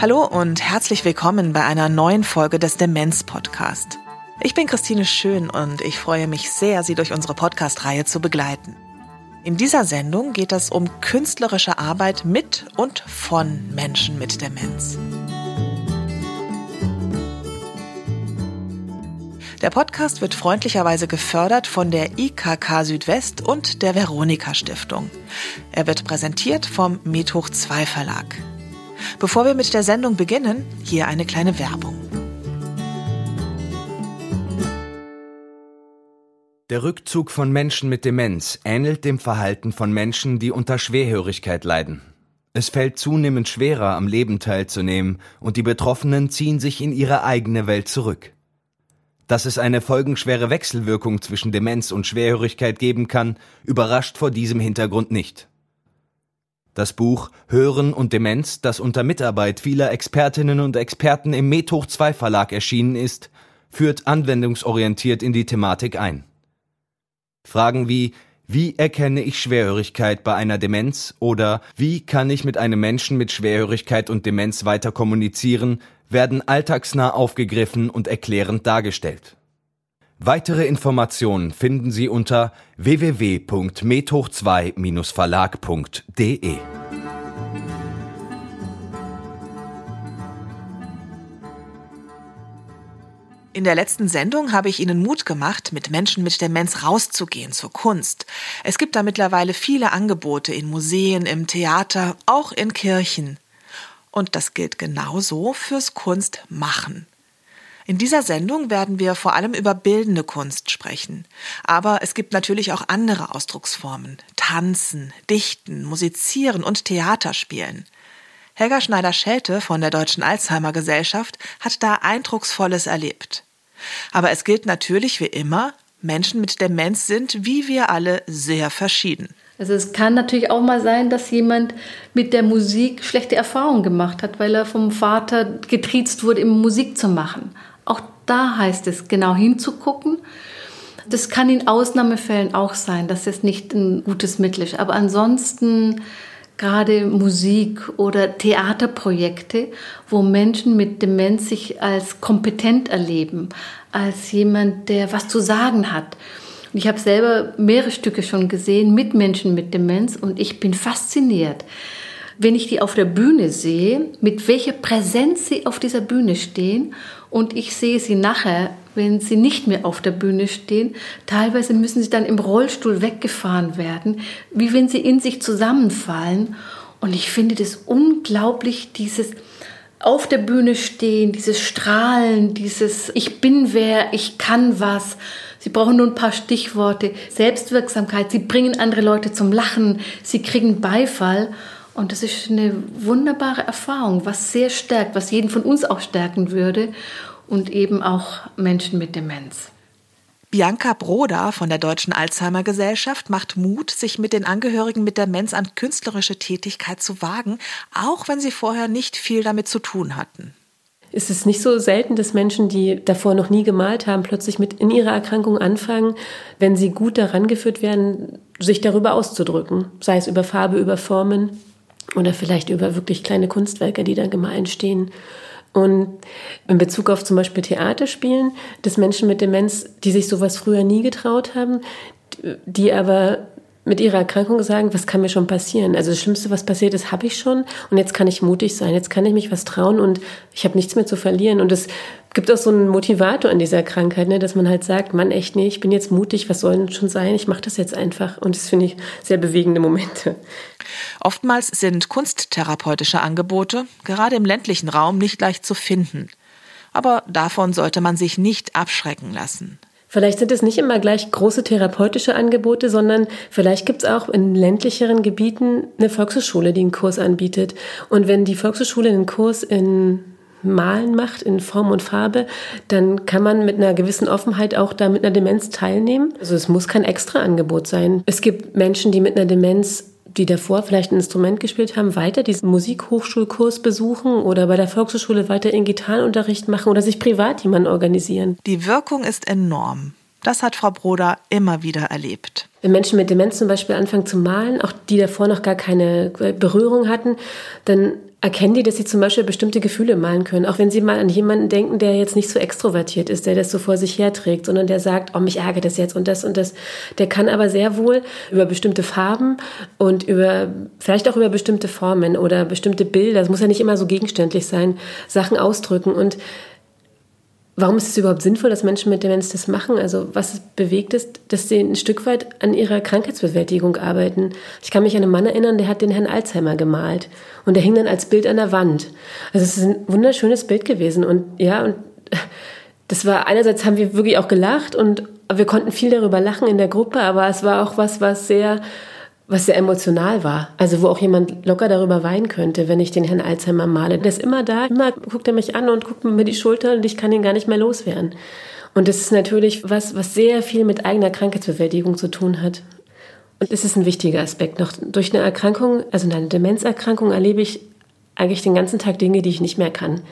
Hallo und herzlich willkommen bei einer neuen Folge des Demenz Podcast. Ich bin Christine Schön und ich freue mich sehr, Sie durch unsere Podcast-Reihe zu begleiten. In dieser Sendung geht es um künstlerische Arbeit mit und von Menschen mit Demenz. Der Podcast wird freundlicherweise gefördert von der IKK Südwest und der Veronika Stiftung. Er wird präsentiert vom Methoch 2 Verlag. Bevor wir mit der Sendung beginnen, hier eine kleine Werbung. Der Rückzug von Menschen mit Demenz ähnelt dem Verhalten von Menschen, die unter Schwerhörigkeit leiden. Es fällt zunehmend schwerer, am Leben teilzunehmen, und die Betroffenen ziehen sich in ihre eigene Welt zurück. Dass es eine folgenschwere Wechselwirkung zwischen Demenz und Schwerhörigkeit geben kann, überrascht vor diesem Hintergrund nicht. Das Buch Hören und Demenz, das unter Mitarbeit vieler Expertinnen und Experten im Methoch 2 Verlag erschienen ist, führt anwendungsorientiert in die Thematik ein. Fragen wie wie erkenne ich Schwerhörigkeit bei einer Demenz oder wie kann ich mit einem Menschen mit Schwerhörigkeit und Demenz weiter kommunizieren, werden alltagsnah aufgegriffen und erklärend dargestellt. Weitere Informationen finden Sie unter www.methoch2-verlag.de. In der letzten Sendung habe ich Ihnen Mut gemacht, mit Menschen mit Demenz rauszugehen zur Kunst. Es gibt da mittlerweile viele Angebote in Museen, im Theater, auch in Kirchen. Und das gilt genauso fürs Kunstmachen. In dieser Sendung werden wir vor allem über bildende Kunst sprechen. Aber es gibt natürlich auch andere Ausdrucksformen. Tanzen, Dichten, Musizieren und Theaterspielen. Helga Schneider-Schelte von der Deutschen Alzheimer Gesellschaft hat da Eindrucksvolles erlebt. Aber es gilt natürlich wie immer, Menschen mit Demenz sind, wie wir alle, sehr verschieden. Also es kann natürlich auch mal sein, dass jemand mit der Musik schlechte Erfahrungen gemacht hat, weil er vom Vater getriezt wurde, immer Musik zu machen. Auch da heißt es, genau hinzugucken. Das kann in Ausnahmefällen auch sein, dass es nicht ein gutes Mittel ist. Aber ansonsten gerade Musik oder Theaterprojekte, wo Menschen mit Demenz sich als kompetent erleben, als jemand, der was zu sagen hat. Ich habe selber mehrere Stücke schon gesehen mit Menschen mit Demenz und ich bin fasziniert wenn ich die auf der Bühne sehe, mit welcher Präsenz sie auf dieser Bühne stehen und ich sehe sie nachher, wenn sie nicht mehr auf der Bühne stehen, teilweise müssen sie dann im Rollstuhl weggefahren werden, wie wenn sie in sich zusammenfallen. Und ich finde das unglaublich, dieses auf der Bühne stehen, dieses Strahlen, dieses Ich bin wer, ich kann was. Sie brauchen nur ein paar Stichworte, Selbstwirksamkeit, sie bringen andere Leute zum Lachen, sie kriegen Beifall. Und das ist eine wunderbare Erfahrung, was sehr stärkt, was jeden von uns auch stärken würde und eben auch Menschen mit Demenz. Bianca Broda von der Deutschen Alzheimer Gesellschaft macht Mut, sich mit den Angehörigen mit Demenz an künstlerische Tätigkeit zu wagen, auch wenn sie vorher nicht viel damit zu tun hatten. Es ist nicht so selten, dass Menschen, die davor noch nie gemalt haben, plötzlich mit in ihrer Erkrankung anfangen, wenn sie gut daran geführt werden, sich darüber auszudrücken, sei es über Farbe, über Formen oder vielleicht über wirklich kleine Kunstwerke, die da gemalt stehen. Und in Bezug auf zum Beispiel Theaterspielen, dass Menschen mit Demenz, die sich sowas früher nie getraut haben, die aber mit ihrer Erkrankung sagen, was kann mir schon passieren? Also das Schlimmste, was passiert ist, habe ich schon und jetzt kann ich mutig sein, jetzt kann ich mich was trauen und ich habe nichts mehr zu verlieren. Und es gibt auch so einen Motivator in dieser Krankheit, ne, dass man halt sagt, Mann, echt nee, ich bin jetzt mutig, was soll denn schon sein? Ich mache das jetzt einfach. Und das finde ich sehr bewegende Momente. Oftmals sind kunsttherapeutische Angebote, gerade im ländlichen Raum, nicht leicht zu finden. Aber davon sollte man sich nicht abschrecken lassen. Vielleicht sind es nicht immer gleich große therapeutische Angebote, sondern vielleicht gibt es auch in ländlicheren Gebieten eine Volkshochschule, die einen Kurs anbietet. Und wenn die Volkshochschule einen Kurs in Malen macht in Form und Farbe, dann kann man mit einer gewissen Offenheit auch da mit einer Demenz teilnehmen. Also es muss kein extra Angebot sein. Es gibt Menschen, die mit einer Demenz die davor vielleicht ein Instrument gespielt haben, weiter diesen Musikhochschulkurs besuchen oder bei der Volkshochschule weiter in Gitarrenunterricht machen oder sich privat jemanden organisieren. Die Wirkung ist enorm. Das hat Frau Broder immer wieder erlebt. Wenn Menschen mit Demenz zum Beispiel anfangen zu malen, auch die davor noch gar keine Berührung hatten, dann erkennen die, dass sie zum Beispiel bestimmte Gefühle malen können. Auch wenn sie mal an jemanden denken, der jetzt nicht so extrovertiert ist, der das so vor sich herträgt, sondern der sagt, oh, mich ärgert das jetzt und das und das. Der kann aber sehr wohl über bestimmte Farben und über, vielleicht auch über bestimmte Formen oder bestimmte Bilder, das muss ja nicht immer so gegenständlich sein, Sachen ausdrücken und Warum ist es überhaupt sinnvoll, dass Menschen mit Demenz das machen? Also was bewegt es, dass sie ein Stück weit an ihrer Krankheitsbewältigung arbeiten? Ich kann mich an einen Mann erinnern, der hat den Herrn Alzheimer gemalt und der hing dann als Bild an der Wand. Also es ist ein wunderschönes Bild gewesen und ja und das war einerseits haben wir wirklich auch gelacht und wir konnten viel darüber lachen in der Gruppe, aber es war auch was, was sehr was sehr emotional war. Also wo auch jemand locker darüber weinen könnte, wenn ich den Herrn Alzheimer male. Der ist immer da, immer guckt er mich an und guckt mir die Schulter und ich kann ihn gar nicht mehr loswerden. Und das ist natürlich was, was sehr viel mit eigener Krankheitsbewältigung zu tun hat. Und es ist ein wichtiger Aspekt. Noch durch eine Erkrankung, also eine Demenzerkrankung, erlebe ich eigentlich den ganzen Tag Dinge, die ich nicht mehr kann.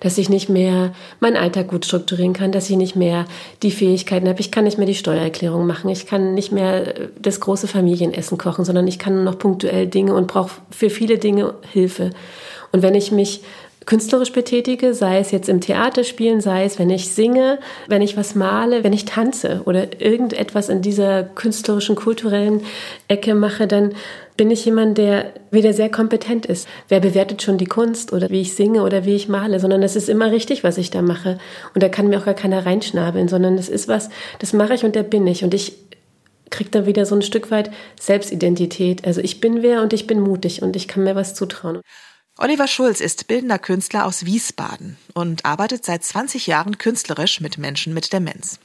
Dass ich nicht mehr meinen Alltag gut strukturieren kann, dass ich nicht mehr die Fähigkeiten habe. Ich kann nicht mehr die Steuererklärung machen. Ich kann nicht mehr äh, das große Familienessen kochen, sondern ich kann nur noch punktuell Dinge und brauche für viele Dinge Hilfe. Und wenn ich mich künstlerisch betätige, sei es jetzt im Theater spielen, sei es, wenn ich singe, wenn ich was male, wenn ich tanze oder irgendetwas in dieser künstlerischen, kulturellen Ecke mache, dann bin ich jemand, der wieder sehr kompetent ist. Wer bewertet schon die Kunst oder wie ich singe oder wie ich male, sondern es ist immer richtig, was ich da mache. Und da kann mir auch gar keiner reinschnabeln, sondern es ist was, das mache ich und der bin ich. Und ich kriege da wieder so ein Stück weit Selbstidentität. Also ich bin wer und ich bin mutig und ich kann mir was zutrauen. Oliver Schulz ist bildender Künstler aus Wiesbaden und arbeitet seit 20 Jahren künstlerisch mit Menschen mit Demenz.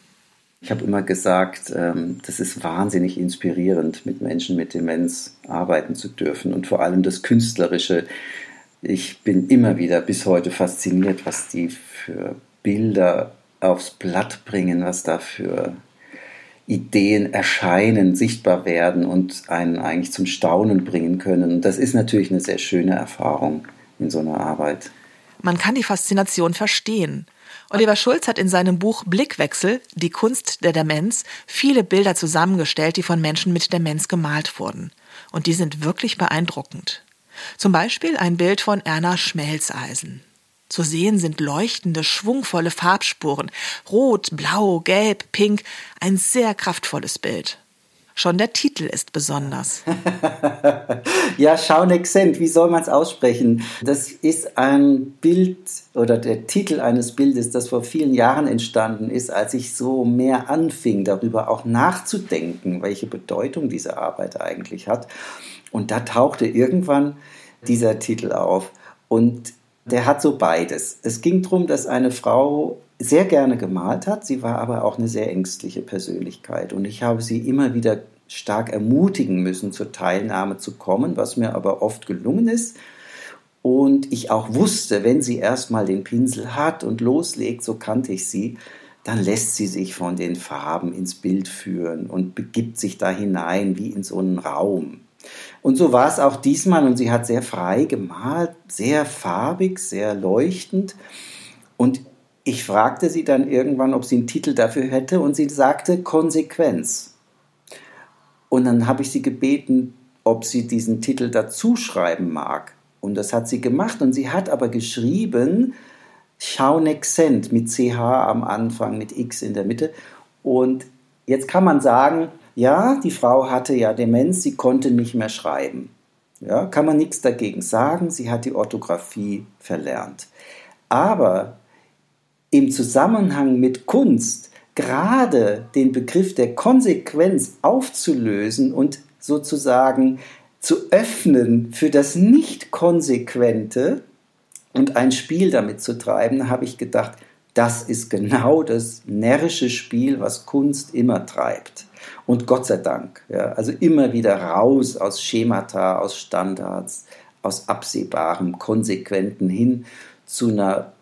Ich habe immer gesagt, ähm, das ist wahnsinnig inspirierend, mit Menschen mit Demenz arbeiten zu dürfen und vor allem das Künstlerische. Ich bin immer wieder bis heute fasziniert, was die für Bilder aufs Blatt bringen, was da für Ideen erscheinen, sichtbar werden und einen eigentlich zum Staunen bringen können. Und das ist natürlich eine sehr schöne Erfahrung in so einer Arbeit. Man kann die Faszination verstehen. Oliver Schulz hat in seinem Buch Blickwechsel, die Kunst der Demenz, viele Bilder zusammengestellt, die von Menschen mit Demenz gemalt wurden. Und die sind wirklich beeindruckend. Zum Beispiel ein Bild von Erna Schmelzeisen. Zu sehen sind leuchtende, schwungvolle Farbspuren. Rot, blau, gelb, pink. Ein sehr kraftvolles Bild. Schon der Titel ist besonders. ja, Schaunexent, wie soll man es aussprechen? Das ist ein Bild oder der Titel eines Bildes, das vor vielen Jahren entstanden ist, als ich so mehr anfing, darüber auch nachzudenken, welche Bedeutung diese Arbeit eigentlich hat. Und da tauchte irgendwann dieser Titel auf. Und der hat so beides. Es ging darum, dass eine Frau sehr gerne gemalt hat. Sie war aber auch eine sehr ängstliche Persönlichkeit. Und ich habe sie immer wieder stark ermutigen müssen, zur Teilnahme zu kommen, was mir aber oft gelungen ist. Und ich auch wusste, wenn sie erstmal den Pinsel hat und loslegt, so kannte ich sie, dann lässt sie sich von den Farben ins Bild führen und begibt sich da hinein wie in so einen Raum. Und so war es auch diesmal und sie hat sehr frei gemalt, sehr farbig, sehr leuchtend. Und ich fragte sie dann irgendwann, ob sie einen Titel dafür hätte und sie sagte Konsequenz. Und dann habe ich sie gebeten, ob sie diesen Titel dazu schreiben mag. Und das hat sie gemacht und sie hat aber geschrieben Schaunexent mit CH am Anfang, mit X in der Mitte. Und jetzt kann man sagen, ja, die Frau hatte ja Demenz, sie konnte nicht mehr schreiben. Ja, kann man nichts dagegen sagen, sie hat die Orthographie verlernt. Aber im Zusammenhang mit Kunst gerade den Begriff der Konsequenz aufzulösen und sozusagen zu öffnen für das Nicht-Konsequente und ein Spiel damit zu treiben, habe ich gedacht, das ist genau das närrische Spiel, was Kunst immer treibt. Und Gott sei Dank, ja, also immer wieder raus aus Schemata, aus Standards, aus absehbarem, konsequenten hin zu einer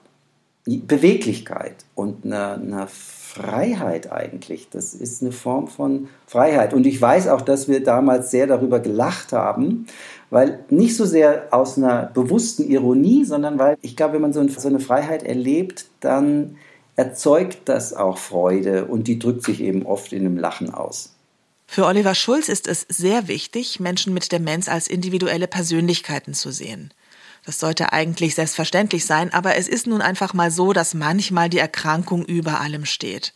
Beweglichkeit und einer, einer Freiheit eigentlich. Das ist eine Form von Freiheit. Und ich weiß auch, dass wir damals sehr darüber gelacht haben, weil nicht so sehr aus einer bewussten Ironie, sondern weil ich glaube, wenn man so eine Freiheit erlebt, dann erzeugt das auch Freude und die drückt sich eben oft in einem Lachen aus. Für Oliver Schulz ist es sehr wichtig, Menschen mit Demenz als individuelle Persönlichkeiten zu sehen. Das sollte eigentlich selbstverständlich sein, aber es ist nun einfach mal so, dass manchmal die Erkrankung über allem steht.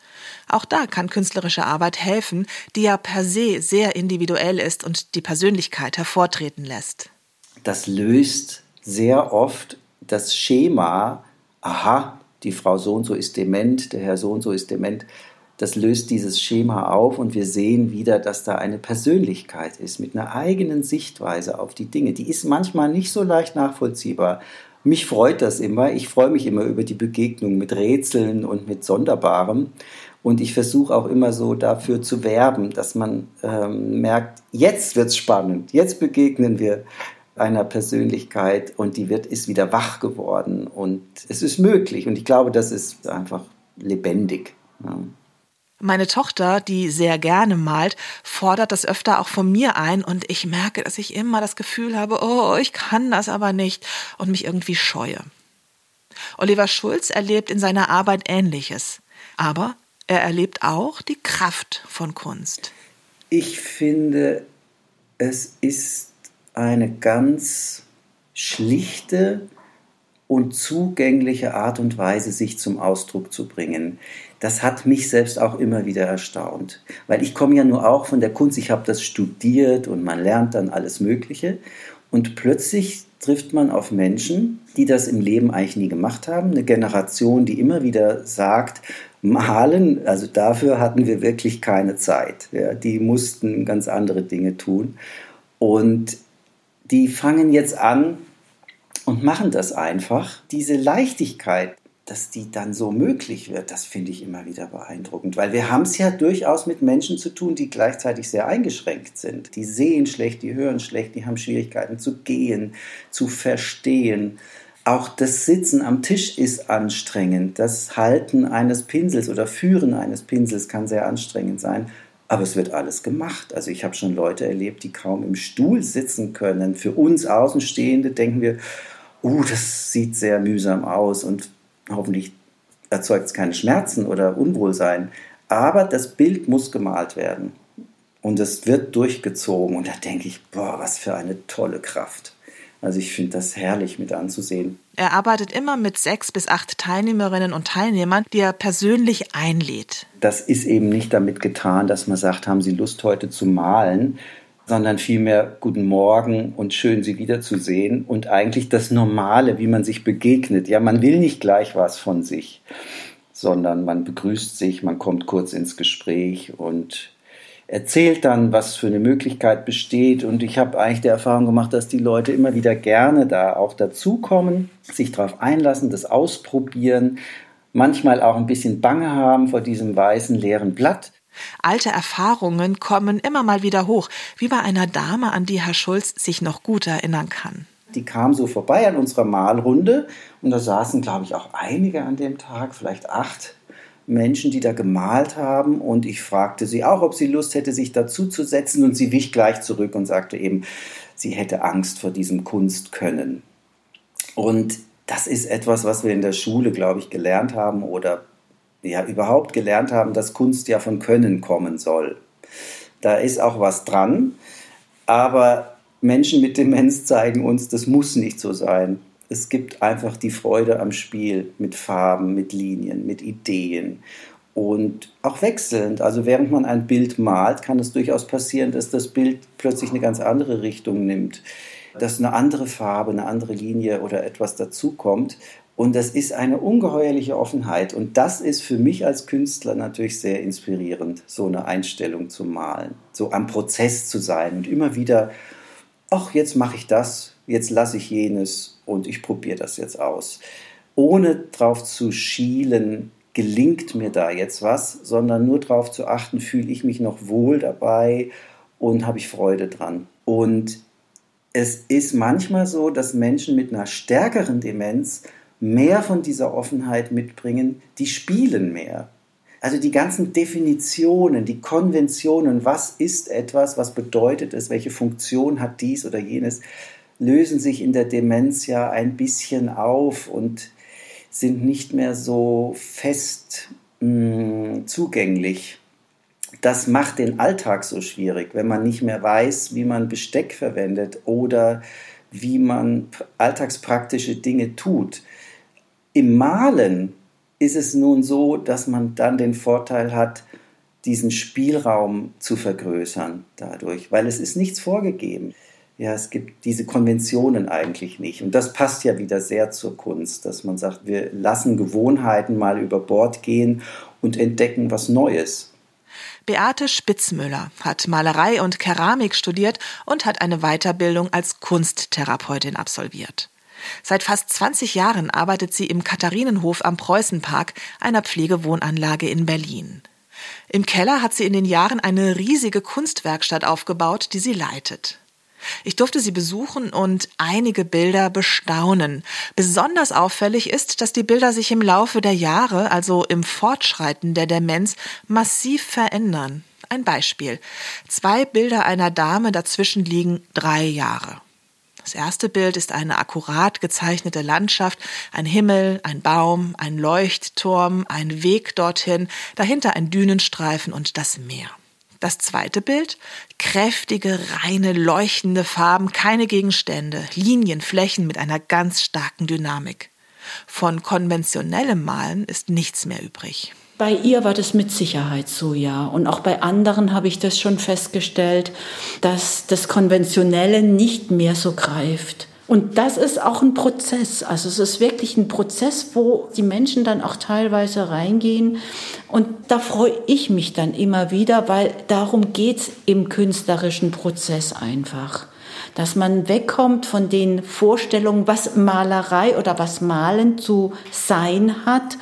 Auch da kann künstlerische Arbeit helfen, die ja per se sehr individuell ist und die Persönlichkeit hervortreten lässt. Das löst sehr oft das Schema, aha, die Frau so und so ist dement, der Herr so und so ist dement, das löst dieses Schema auf und wir sehen wieder, dass da eine Persönlichkeit ist mit einer eigenen Sichtweise auf die Dinge. Die ist manchmal nicht so leicht nachvollziehbar. Mich freut das immer. Ich freue mich immer über die Begegnung mit Rätseln und mit Sonderbarem. Und ich versuche auch immer so dafür zu werben, dass man ähm, merkt, jetzt wird es spannend, jetzt begegnen wir einer Persönlichkeit und die wird, ist wieder wach geworden und es ist möglich. Und ich glaube, das ist einfach lebendig. Ja. Meine Tochter, die sehr gerne malt, fordert das öfter auch von mir ein und ich merke, dass ich immer das Gefühl habe, oh, ich kann das aber nicht und mich irgendwie scheue. Oliver Schulz erlebt in seiner Arbeit Ähnliches, aber er erlebt auch die Kraft von Kunst. Ich finde, es ist eine ganz schlichte und zugängliche Art und Weise, sich zum Ausdruck zu bringen das hat mich selbst auch immer wieder erstaunt. Weil ich komme ja nur auch von der Kunst, ich habe das studiert und man lernt dann alles Mögliche. Und plötzlich trifft man auf Menschen, die das im Leben eigentlich nie gemacht haben. Eine Generation, die immer wieder sagt, malen, also dafür hatten wir wirklich keine Zeit. Ja, die mussten ganz andere Dinge tun. Und die fangen jetzt an und machen das einfach. Diese Leichtigkeit, dass die dann so möglich wird, das finde ich immer wieder beeindruckend, weil wir haben es ja durchaus mit Menschen zu tun, die gleichzeitig sehr eingeschränkt sind. Die sehen schlecht, die hören schlecht, die haben Schwierigkeiten zu gehen, zu verstehen. Auch das Sitzen am Tisch ist anstrengend. Das Halten eines Pinsels oder Führen eines Pinsels kann sehr anstrengend sein. Aber es wird alles gemacht. Also ich habe schon Leute erlebt, die kaum im Stuhl sitzen können. Für uns Außenstehende denken wir, uh, das sieht sehr mühsam aus und hoffentlich erzeugt es keine Schmerzen oder Unwohlsein, aber das Bild muss gemalt werden. Und es wird durchgezogen. Und da denke ich, boah, was für eine tolle Kraft. Also ich finde das herrlich mit anzusehen. Er arbeitet immer mit sechs bis acht Teilnehmerinnen und Teilnehmern, die er persönlich einlädt. Das ist eben nicht damit getan, dass man sagt, haben Sie Lust heute zu malen, sondern vielmehr guten Morgen und schön Sie wiederzusehen und eigentlich das Normale, wie man sich begegnet. Ja, man will nicht gleich was von sich, sondern man begrüßt sich, man kommt kurz ins Gespräch und erzählt dann, was für eine Möglichkeit besteht. Und ich habe eigentlich die Erfahrung gemacht, dass die Leute immer wieder gerne da auch dazukommen, sich darauf einlassen, das ausprobieren, manchmal auch ein bisschen Bange haben vor diesem weißen leeren Blatt. Alte Erfahrungen kommen immer mal wieder hoch, wie bei einer Dame, an die Herr Schulz sich noch gut erinnern kann. Die kam so vorbei an unserer Malrunde und da saßen, glaube ich, auch einige an dem Tag, vielleicht acht Menschen, die da gemalt haben. Und ich fragte sie auch, ob sie Lust hätte, sich dazu zu setzen. Und sie wich gleich zurück und sagte eben, sie hätte Angst vor diesem Kunstkönnen. Und das ist etwas, was wir in der Schule, glaube ich, gelernt haben oder ja überhaupt gelernt haben, dass Kunst ja von Können kommen soll. Da ist auch was dran, aber Menschen mit Demenz zeigen uns, das muss nicht so sein. Es gibt einfach die Freude am Spiel mit Farben, mit Linien, mit Ideen und auch wechselnd. Also während man ein Bild malt, kann es durchaus passieren, dass das Bild plötzlich eine ganz andere Richtung nimmt, dass eine andere Farbe, eine andere Linie oder etwas dazukommt und das ist eine ungeheuerliche Offenheit. Und das ist für mich als Künstler natürlich sehr inspirierend, so eine Einstellung zu malen, so am Prozess zu sein und immer wieder, ach, jetzt mache ich das, jetzt lasse ich jenes und ich probiere das jetzt aus. Ohne drauf zu schielen, gelingt mir da jetzt was, sondern nur darauf zu achten, fühle ich mich noch wohl dabei und habe ich Freude dran. Und es ist manchmal so, dass Menschen mit einer stärkeren Demenz mehr von dieser Offenheit mitbringen, die spielen mehr. Also die ganzen Definitionen, die Konventionen, was ist etwas, was bedeutet es, welche Funktion hat dies oder jenes, lösen sich in der Demenz ja ein bisschen auf und sind nicht mehr so fest mh, mm, zugänglich. Das macht den Alltag so schwierig, wenn man nicht mehr weiß, wie man Besteck verwendet oder wie man alltagspraktische Dinge tut. Im Malen ist es nun so, dass man dann den Vorteil hat, diesen Spielraum zu vergrößern dadurch, weil es ist nichts vorgegeben. Ja, es gibt diese Konventionen eigentlich nicht. Und das passt ja wieder sehr zur Kunst, dass man sagt, wir lassen Gewohnheiten mal über Bord gehen und entdecken was Neues. Beate Spitzmüller hat Malerei und Keramik studiert und hat eine Weiterbildung als Kunsttherapeutin absolviert. Seit fast 20 Jahren arbeitet sie im Katharinenhof am Preußenpark, einer Pflegewohnanlage in Berlin. Im Keller hat sie in den Jahren eine riesige Kunstwerkstatt aufgebaut, die sie leitet. Ich durfte sie besuchen und einige Bilder bestaunen. Besonders auffällig ist, dass die Bilder sich im Laufe der Jahre, also im Fortschreiten der Demenz, massiv verändern. Ein Beispiel. Zwei Bilder einer Dame, dazwischen liegen drei Jahre. Das erste Bild ist eine akkurat gezeichnete Landschaft, ein Himmel, ein Baum, ein Leuchtturm, ein Weg dorthin, dahinter ein Dünenstreifen und das Meer. Das zweite Bild, kräftige, reine, leuchtende Farben, keine Gegenstände, Linien, Flächen mit einer ganz starken Dynamik. Von konventionellem Malen ist nichts mehr übrig. Bei ihr war das mit Sicherheit so, ja. Und auch bei anderen habe ich das schon festgestellt, dass das Konventionelle nicht mehr so greift. Und das ist auch ein Prozess. Also es ist wirklich ein Prozess, wo die Menschen dann auch teilweise reingehen. Und da freue ich mich dann immer wieder, weil darum geht's im künstlerischen Prozess einfach. Dass man wegkommt von den Vorstellungen, was Malerei oder was Malen zu sein hat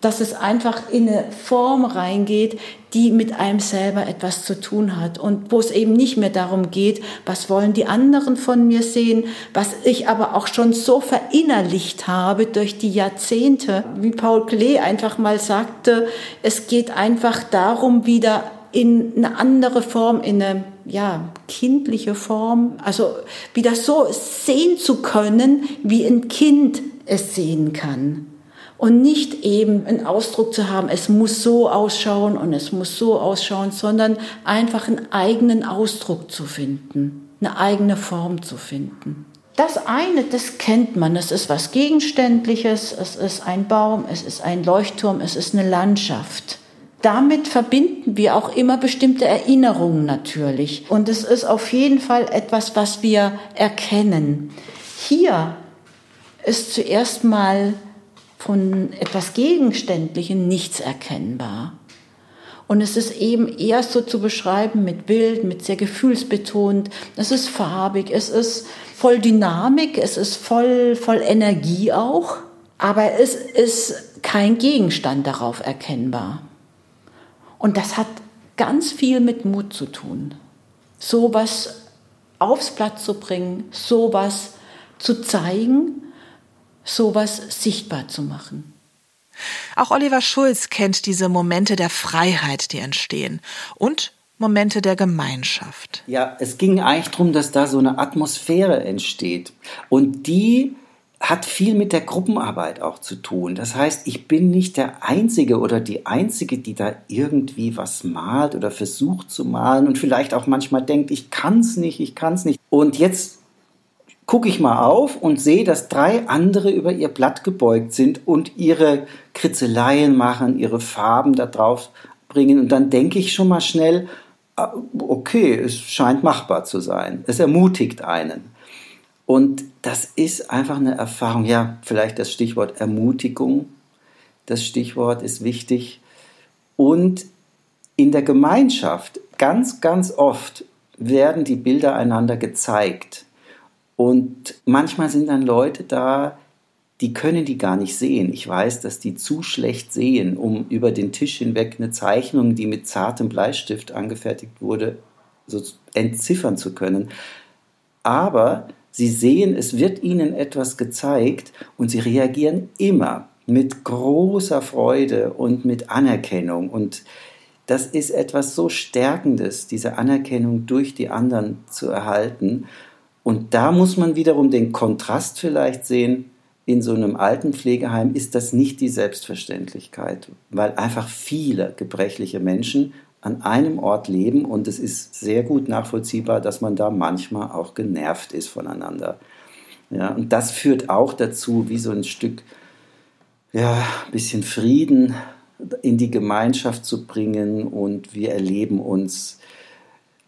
dass es einfach in eine Form reingeht, die mit einem selber etwas zu tun hat. Und wo es eben nicht mehr darum geht, was wollen die anderen von mir sehen, was ich aber auch schon so verinnerlicht habe durch die Jahrzehnte, wie Paul Klee einfach mal sagte, es geht einfach darum, wieder in eine andere Form, in eine ja, kindliche Form, also wieder so sehen zu können, wie ein Kind es sehen kann und nicht eben einen Ausdruck zu haben, es muss so ausschauen und es muss so ausschauen, sondern einfach einen eigenen Ausdruck zu finden, eine eigene Form zu finden. Das eine, das kennt man, es ist was Gegenständliches, es ist ein Baum, es ist ein Leuchtturm, es ist eine Landschaft. Damit verbinden wir auch immer bestimmte Erinnerungen natürlich. Und es ist auf jeden Fall etwas, was wir erkennen. Hier ist zuerst mal von etwas Gegenständlichem nichts erkennbar. Und es ist eben eher so zu beschreiben mit wild, mit sehr gefühlsbetont. Es ist farbig, es ist voll Dynamik, es ist voll, voll Energie auch. Aber es ist kein Gegenstand darauf erkennbar. Und das hat ganz viel mit Mut zu tun. Sowas aufs Blatt zu bringen, sowas zu zeigen sowas sichtbar zu machen. Auch Oliver Schulz kennt diese Momente der Freiheit, die entstehen und Momente der Gemeinschaft. Ja, es ging eigentlich darum, dass da so eine Atmosphäre entsteht. Und die hat viel mit der Gruppenarbeit auch zu tun. Das heißt, ich bin nicht der Einzige oder die Einzige, die da irgendwie was malt oder versucht zu malen und vielleicht auch manchmal denkt, ich kann es nicht, ich kann es nicht. Und jetzt gucke ich mal auf und sehe, dass drei andere über ihr Blatt gebeugt sind und ihre Kritzeleien machen, ihre Farben da drauf bringen. Und dann denke ich schon mal schnell, ah, okay, es scheint machbar zu sein. Es ermutigt einen. Und das ist einfach eine Erfahrung. Ja, vielleicht das Stichwort Ermutigung. Das Stichwort ist wichtig. Und in der Gemeinschaft, ganz, ganz oft werden die Bilder einander gezeigt. Und manchmal sind dann Leute da, die können die gar nicht sehen. Ich weiß, dass die zu schlecht sehen, um über den Tisch hinweg eine Zeichnung, die mit zartem Bleistift angefertigt wurde, so entziffern zu können. Aber sie sehen, es wird ihnen etwas gezeigt und sie reagieren immer mit großer Freude und mit Anerkennung. Und das ist etwas so Stärkendes, diese Anerkennung durch die anderen zu erhalten. Und da muss man wiederum den Kontrast vielleicht sehen. In so einem Altenpflegeheim ist das nicht die Selbstverständlichkeit, weil einfach viele gebrechliche Menschen an einem Ort leben und es ist sehr gut nachvollziehbar, dass man da manchmal auch genervt ist voneinander. Ja, und das führt auch dazu, wie so ein Stück, ja, bisschen Frieden in die Gemeinschaft zu bringen und wir erleben uns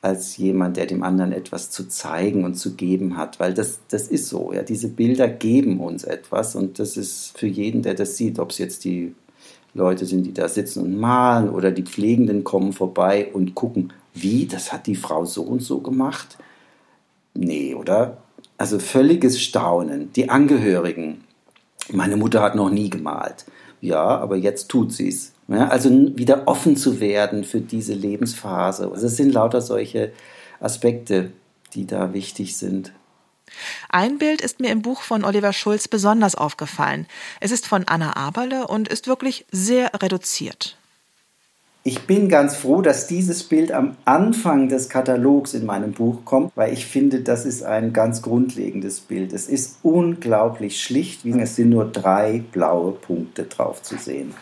als jemand, der dem anderen etwas zu zeigen und zu geben hat, weil das, das ist so, ja, diese Bilder geben uns etwas und das ist für jeden, der das sieht, ob es jetzt die Leute sind, die da sitzen und malen oder die Pflegenden kommen vorbei und gucken, wie, das hat die Frau so und so gemacht? Nee, oder? Also völliges Staunen. Die Angehörigen. Meine Mutter hat noch nie gemalt. Ja, aber jetzt tut sie es. Ja, also wieder offen zu werden für diese Lebensphase. Also es sind lauter solche Aspekte, die da wichtig sind. Ein Bild ist mir im Buch von Oliver Schulz besonders aufgefallen. Es ist von Anna Aberle und ist wirklich sehr reduziert. Ich bin ganz froh, dass dieses Bild am Anfang des Katalogs in meinem Buch kommt, weil ich finde, das ist ein ganz grundlegendes Bild. Es ist unglaublich schlicht, es sind nur drei blaue Punkte drauf zu sehen.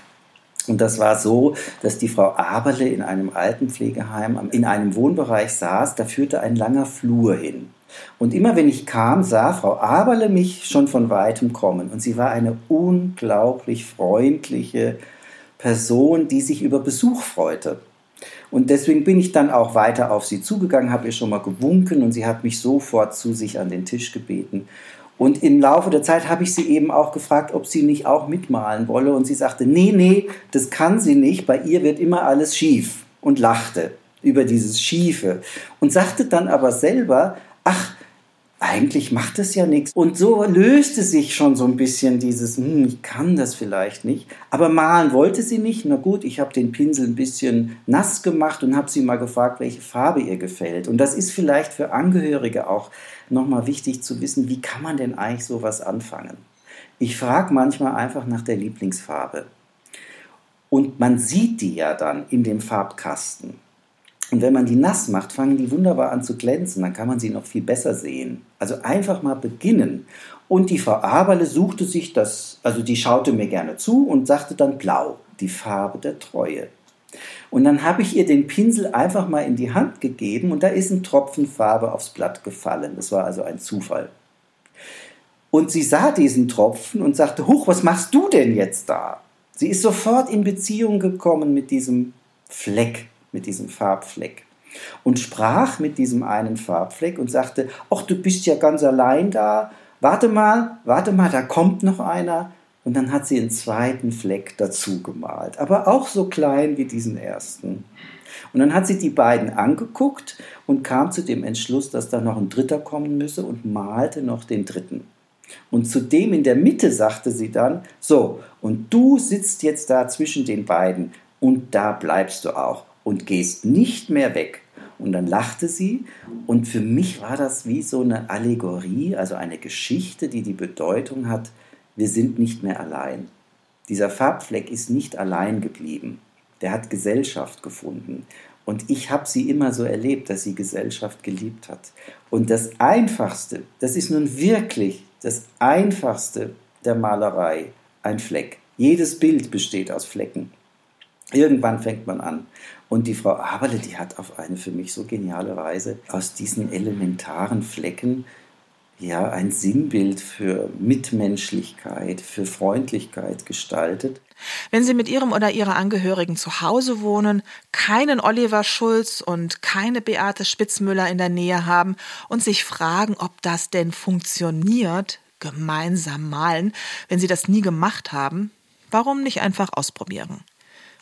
Und das war so, dass die Frau Aberle in einem Altenpflegeheim in einem Wohnbereich saß, da führte ein langer Flur hin. Und immer wenn ich kam, sah Frau Aberle mich schon von weitem kommen. Und sie war eine unglaublich freundliche Person, die sich über Besuch freute. Und deswegen bin ich dann auch weiter auf sie zugegangen, habe ihr schon mal gewunken und sie hat mich sofort zu sich an den Tisch gebeten. Und im Laufe der Zeit habe ich sie eben auch gefragt, ob sie nicht auch mitmalen wolle. Und sie sagte, nee, nee, das kann sie nicht. Bei ihr wird immer alles schief. Und lachte über dieses Schiefe. Und sagte dann aber selber, ach, eigentlich macht es ja nichts. Und so löste sich schon so ein bisschen dieses, hm, ich kann das vielleicht nicht. Aber malen wollte sie nicht. Na gut, ich habe den Pinsel ein bisschen nass gemacht und habe sie mal gefragt, welche Farbe ihr gefällt. Und das ist vielleicht für Angehörige auch nochmal wichtig zu wissen, wie kann man denn eigentlich sowas anfangen? Ich frage manchmal einfach nach der Lieblingsfarbe. Und man sieht die ja dann in dem Farbkasten. Und wenn man die nass macht, fangen die wunderbar an zu glänzen. Dann kann man sie noch viel besser sehen. Also einfach mal beginnen. Und die Frau Aberle suchte sich das, also die schaute mir gerne zu und sagte dann blau, die Farbe der Treue. Und dann habe ich ihr den Pinsel einfach mal in die Hand gegeben und da ist ein Tropfen Farbe aufs Blatt gefallen. Das war also ein Zufall. Und sie sah diesen Tropfen und sagte, Huch, was machst du denn jetzt da? Sie ist sofort in Beziehung gekommen mit diesem Fleck mit diesem Farbfleck und sprach mit diesem einen Farbfleck und sagte, ach, du bist ja ganz allein da, warte mal, warte mal, da kommt noch einer. Und dann hat sie einen zweiten Fleck dazu gemalt, aber auch so klein wie diesen ersten. Und dann hat sie die beiden angeguckt und kam zu dem Entschluss, dass da noch ein dritter kommen müsse und malte noch den dritten. Und zu dem in der Mitte sagte sie dann, so, und du sitzt jetzt da zwischen den beiden und da bleibst du auch und gehst nicht mehr weg. Und dann lachte sie und für mich war das wie so eine Allegorie, also eine Geschichte, die die Bedeutung hat, wir sind nicht mehr allein. Dieser Farbfleck ist nicht allein geblieben. Der hat Gesellschaft gefunden. Und ich habe sie immer so erlebt, dass sie Gesellschaft geliebt hat. Und das Einfachste, das ist nun wirklich das Einfachste der Malerei, ein Fleck. Jedes Bild besteht aus Flecken. Irgendwann fängt man an. Und die Frau Aberle, die hat auf eine für mich so geniale Weise aus diesen elementaren Flecken ja ein Sinnbild für Mitmenschlichkeit, für Freundlichkeit gestaltet. Wenn Sie mit Ihrem oder Ihrer Angehörigen zu Hause wohnen, keinen Oliver Schulz und keine Beate Spitzmüller in der Nähe haben und sich fragen, ob das denn funktioniert, gemeinsam malen, wenn Sie das nie gemacht haben, warum nicht einfach ausprobieren?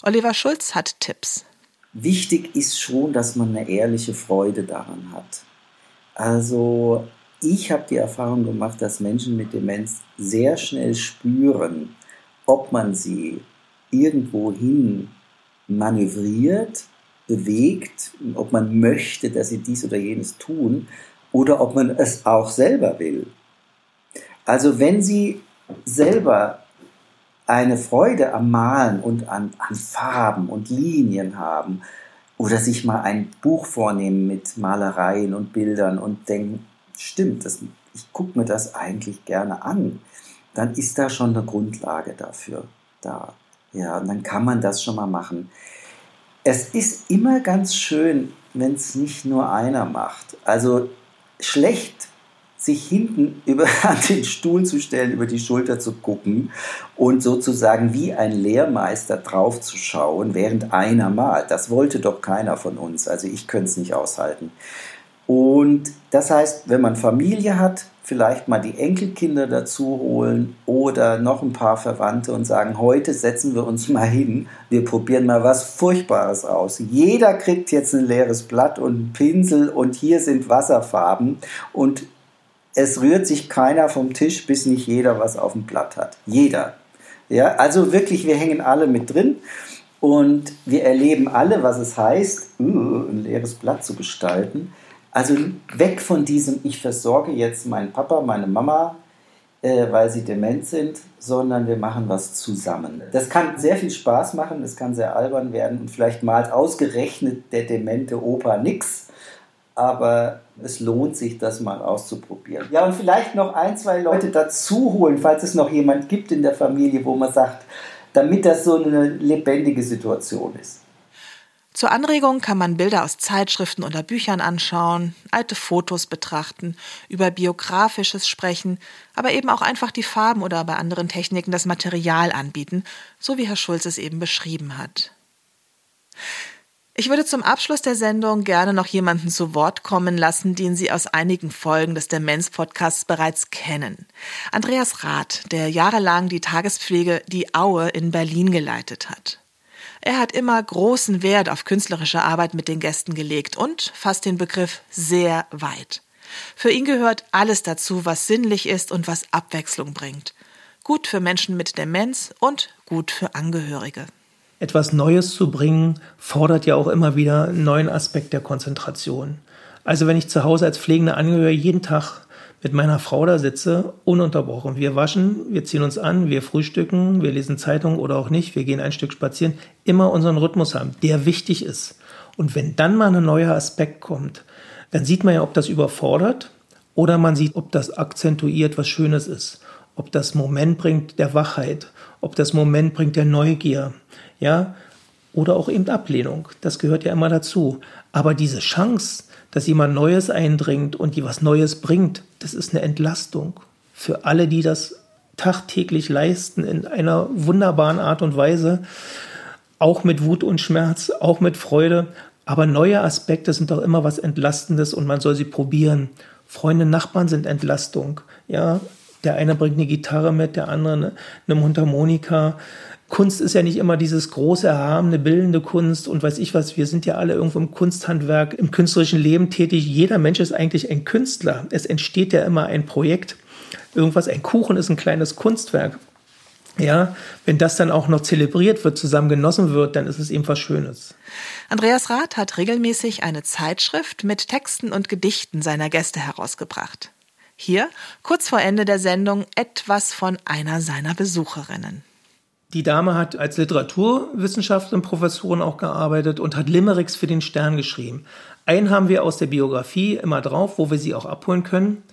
Oliver Schulz hat Tipps. Wichtig ist schon, dass man eine ehrliche Freude daran hat. Also ich habe die Erfahrung gemacht, dass Menschen mit Demenz sehr schnell spüren, ob man sie irgendwohin manövriert, bewegt, ob man möchte, dass sie dies oder jenes tun oder ob man es auch selber will. Also wenn sie selber eine Freude am Malen und an, an Farben und Linien haben oder sich mal ein Buch vornehmen mit Malereien und Bildern und denken, stimmt, das, ich gucke mir das eigentlich gerne an, dann ist da schon eine Grundlage dafür da. Ja, und dann kann man das schon mal machen. Es ist immer ganz schön, wenn es nicht nur einer macht. Also schlecht sich hinten über, an den Stuhl zu stellen, über die Schulter zu gucken und sozusagen wie ein Lehrmeister drauf zu schauen, während einer malt. Das wollte doch keiner von uns. Also ich könnte es nicht aushalten. Und das heißt, wenn man Familie hat, vielleicht mal die Enkelkinder dazu holen oder noch ein paar Verwandte und sagen, heute setzen wir uns mal hin, wir probieren mal was Furchtbares aus. Jeder kriegt jetzt ein leeres Blatt und einen Pinsel und hier sind Wasserfarben und es rührt sich keiner vom Tisch, bis nicht jeder was auf dem Blatt hat. Jeder. Ja, also wirklich, wir hängen alle mit drin und wir erleben alle, was es heißt, uh, ein leeres Blatt zu gestalten. Also weg von diesem, ich versorge jetzt meinen Papa, meine Mama, äh, weil sie dement sind, sondern wir machen was zusammen. Das kann sehr viel Spaß machen, das kann sehr albern werden und vielleicht malt ausgerechnet der demente Opa nix, aber es lohnt sich, das mal auszuprobieren. Ja, und vielleicht noch ein, zwei Leute dazu holen, falls es noch jemand gibt in der Familie, wo man sagt, damit das so eine lebendige Situation ist. Zur Anregung kann man Bilder aus Zeitschriften oder Büchern anschauen, alte Fotos betrachten, über biografisches sprechen, aber eben auch einfach die Farben oder bei anderen Techniken das Material anbieten, so wie Herr Schulz es eben beschrieben hat. Ich würde zum Abschluss der Sendung gerne noch jemanden zu Wort kommen lassen, den Sie aus einigen Folgen des Demenz-Podcasts bereits kennen. Andreas Rath, der jahrelang die Tagespflege Die Aue in Berlin geleitet hat. Er hat immer großen Wert auf künstlerische Arbeit mit den Gästen gelegt und fasst den Begriff sehr weit. Für ihn gehört alles dazu, was sinnlich ist und was Abwechslung bringt. Gut für Menschen mit Demenz und gut für Angehörige. Etwas Neues zu bringen, fordert ja auch immer wieder einen neuen Aspekt der Konzentration. Also wenn ich zu Hause als pflegender Angehöriger jeden Tag mit meiner Frau da sitze, ununterbrochen. Wir waschen, wir ziehen uns an, wir frühstücken, wir lesen Zeitung oder auch nicht, wir gehen ein Stück spazieren, immer unseren Rhythmus haben, der wichtig ist. Und wenn dann mal ein neuer Aspekt kommt, dann sieht man ja, ob das überfordert oder man sieht, ob das akzentuiert was Schönes ist, ob das Moment bringt der Wachheit, ob das Moment bringt der Neugier, ja, oder auch eben Ablehnung. Das gehört ja immer dazu. Aber diese Chance, dass jemand Neues eindringt und die was Neues bringt, das ist eine Entlastung für alle, die das tagtäglich leisten in einer wunderbaren Art und Weise, auch mit Wut und Schmerz, auch mit Freude. Aber neue Aspekte sind doch immer was Entlastendes und man soll sie probieren. Freunde, Nachbarn sind Entlastung. Ja, der eine bringt eine Gitarre mit, der andere eine Mundharmonika. Kunst ist ja nicht immer dieses große, erhabene, bildende Kunst und weiß ich was. Wir sind ja alle irgendwo im Kunsthandwerk, im künstlerischen Leben tätig. Jeder Mensch ist eigentlich ein Künstler. Es entsteht ja immer ein Projekt. Irgendwas, ein Kuchen ist ein kleines Kunstwerk. Ja, wenn das dann auch noch zelebriert wird, zusammen genossen wird, dann ist es eben was Schönes. Andreas Rath hat regelmäßig eine Zeitschrift mit Texten und Gedichten seiner Gäste herausgebracht. Hier, kurz vor Ende der Sendung, etwas von einer seiner Besucherinnen. Die Dame hat als Literaturwissenschaftlerin, Professorin auch gearbeitet und hat Limericks für den Stern geschrieben. Einen haben wir aus der Biografie immer drauf, wo wir sie auch abholen können.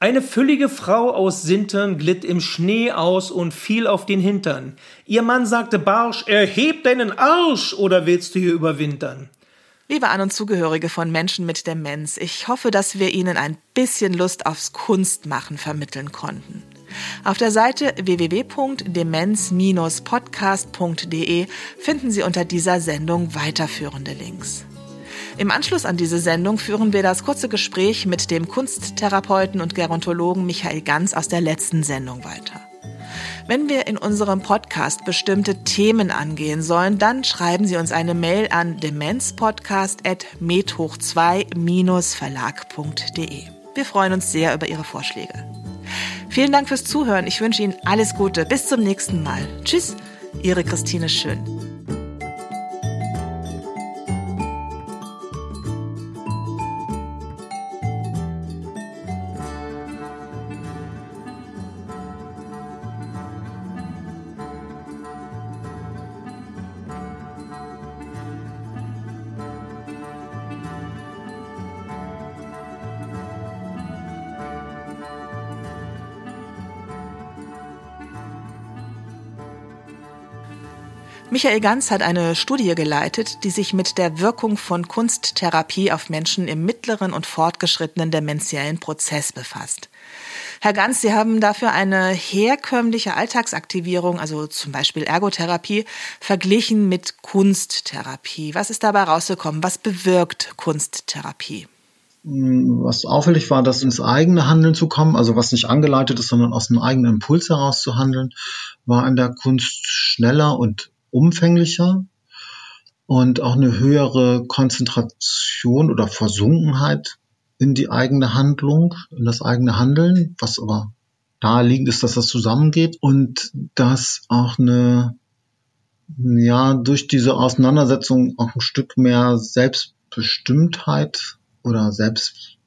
Eine füllige Frau aus Sintern glitt im Schnee aus und fiel auf den Hintern. Ihr Mann sagte barsch, erheb deinen Arsch oder willst du hier überwintern? Liebe An- und Zugehörige von Menschen mit Demenz, ich hoffe, dass wir Ihnen ein bisschen Lust aufs Kunstmachen vermitteln konnten. Auf der Seite www.demenz-podcast.de finden Sie unter dieser Sendung weiterführende Links. Im Anschluss an diese Sendung führen wir das kurze Gespräch mit dem Kunsttherapeuten und Gerontologen Michael Ganz aus der letzten Sendung weiter. Wenn wir in unserem Podcast bestimmte Themen angehen sollen, dann schreiben Sie uns eine Mail an demenzpodcast.medhoch2-verlag.de. Wir freuen uns sehr über Ihre Vorschläge. Vielen Dank fürs Zuhören. Ich wünsche Ihnen alles Gute. Bis zum nächsten Mal. Tschüss, Ihre Christine Schön. Michael Ganz hat eine Studie geleitet, die sich mit der Wirkung von Kunsttherapie auf Menschen im mittleren und fortgeschrittenen dementiellen Prozess befasst. Herr Ganz, Sie haben dafür eine herkömmliche Alltagsaktivierung, also zum Beispiel Ergotherapie, verglichen mit Kunsttherapie. Was ist dabei rausgekommen? Was bewirkt Kunsttherapie? Was auffällig war, dass ins eigene Handeln zu kommen, also was nicht angeleitet ist, sondern aus einem eigenen Impuls heraus zu handeln, war in der Kunst schneller und umfänglicher und auch eine höhere Konzentration oder Versunkenheit in die eigene Handlung, in das eigene Handeln, was aber naheliegend ist, dass das zusammengeht und dass auch eine, ja, durch diese Auseinandersetzung auch ein Stück mehr Selbstbestimmtheit oder Selbst,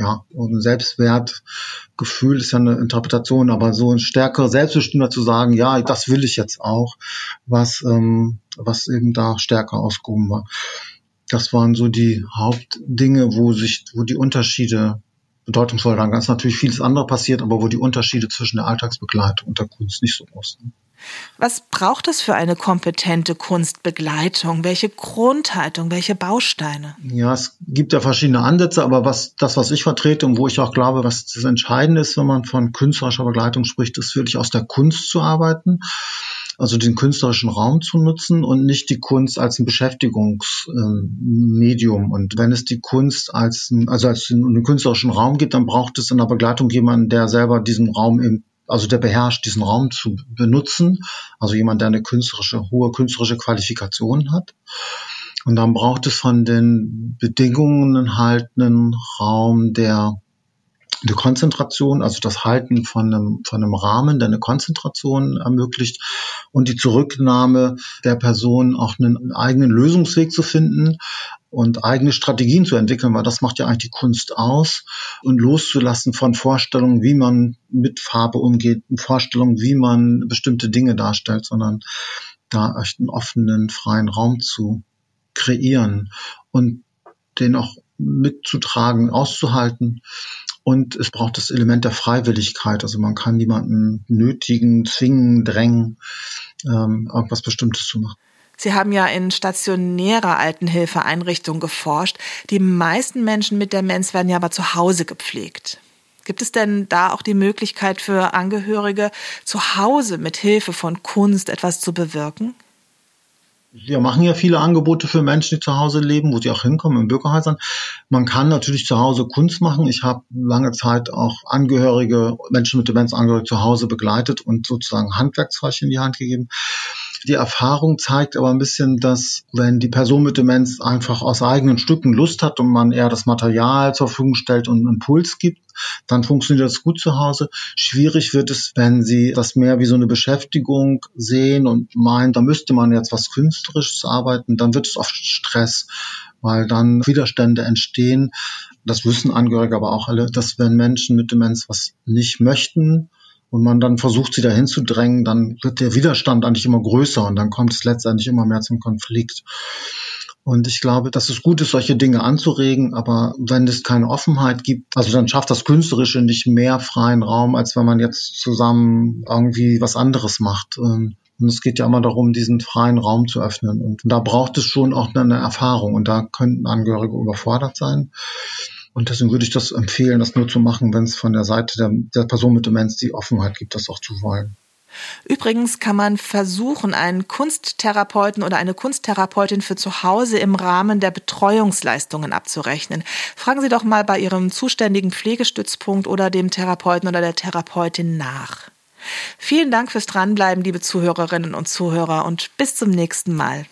ja, ein Selbstwertgefühl ist ja eine Interpretation, aber so ein stärker Selbstbestimmter zu sagen, ja, das will ich jetzt auch, was, ähm, was eben da stärker ausgehoben war. Das waren so die Hauptdinge, wo sich, wo die Unterschiede bedeutungsvoll waren. Ganz natürlich vieles andere passiert, aber wo die Unterschiede zwischen der Alltagsbegleitung und der Kunst nicht so groß sind. Was braucht es für eine kompetente Kunstbegleitung? Welche Grundhaltung, welche Bausteine? Ja, es gibt ja verschiedene Ansätze, aber was, das, was ich vertrete und wo ich auch glaube, was das Entscheidende ist, wenn man von künstlerischer Begleitung spricht, ist wirklich aus der Kunst zu arbeiten also den künstlerischen Raum zu nutzen und nicht die Kunst als ein Beschäftigungsmedium. Und wenn es die Kunst als, also als einen künstlerischen Raum gibt, dann braucht es in der Begleitung jemanden, der selber diesen Raum im also der beherrscht, diesen Raum zu benutzen, also jemand, der eine künstlerische, hohe künstlerische Qualifikation hat. Und dann braucht es von den Bedingungen halt einen Raum, der eine Konzentration, also das Halten von einem, von einem Rahmen, der eine Konzentration ermöglicht und die Zurücknahme der Person auch einen eigenen Lösungsweg zu finden und eigene Strategien zu entwickeln, weil das macht ja eigentlich die Kunst aus und loszulassen von Vorstellungen, wie man mit Farbe umgeht, Vorstellungen, wie man bestimmte Dinge darstellt, sondern da echt einen offenen, freien Raum zu kreieren und den auch mitzutragen, auszuhalten und es braucht das Element der Freiwilligkeit. Also man kann niemanden nötigen, zwingen, drängen, ähm, irgendwas Bestimmtes zu machen. Sie haben ja in stationärer Altenhilfeeinrichtung geforscht. Die meisten Menschen mit Demenz werden ja aber zu Hause gepflegt. Gibt es denn da auch die Möglichkeit für Angehörige, zu Hause mit Hilfe von Kunst etwas zu bewirken? Wir machen ja viele Angebote für Menschen, die zu Hause leben, wo sie auch hinkommen in Bürgerhäusern. Man kann natürlich zu Hause Kunst machen. Ich habe lange Zeit auch Angehörige, Menschen mit Demenzangehörigen zu Hause begleitet und sozusagen Handwerkszeug in die Hand gegeben. Die Erfahrung zeigt aber ein bisschen, dass wenn die Person mit Demenz einfach aus eigenen Stücken Lust hat und man eher das Material zur Verfügung stellt und einen Impuls gibt, dann funktioniert das gut zu Hause. Schwierig wird es, wenn sie das mehr wie so eine Beschäftigung sehen und meinen, da müsste man jetzt was Künstlerisches arbeiten, dann wird es oft Stress, weil dann Widerstände entstehen. Das wissen Angehörige aber auch alle, dass wenn Menschen mit Demenz was nicht möchten, und man dann versucht, sie dahin zu drängen, dann wird der Widerstand eigentlich immer größer und dann kommt es letztendlich immer mehr zum Konflikt. Und ich glaube, dass es gut ist, solche Dinge anzuregen, aber wenn es keine Offenheit gibt, also dann schafft das Künstlerische nicht mehr freien Raum, als wenn man jetzt zusammen irgendwie was anderes macht. Ähm, und es geht ja immer darum, diesen freien Raum zu öffnen. Und da braucht es schon auch eine Erfahrung. Und da könnten Angehörige überfordert sein. Und deswegen würde ich das empfehlen, das nur zu machen, wenn es von der Seite der, der Person mit Demenz die Offenheit gibt, das auch zu wollen. Übrigens kann man versuchen, einen Kunsttherapeuten oder eine Kunsttherapeutin für zu Hause im Rahmen der Betreuungsleistungen abzurechnen. Fragen Sie doch mal bei Ihrem zuständigen Pflegestützpunkt oder dem Therapeuten oder der Therapeutin nach. Vielen Dank fürs Dranbleiben, liebe Zuhörerinnen und Zuhörer, und bis zum nächsten Mal.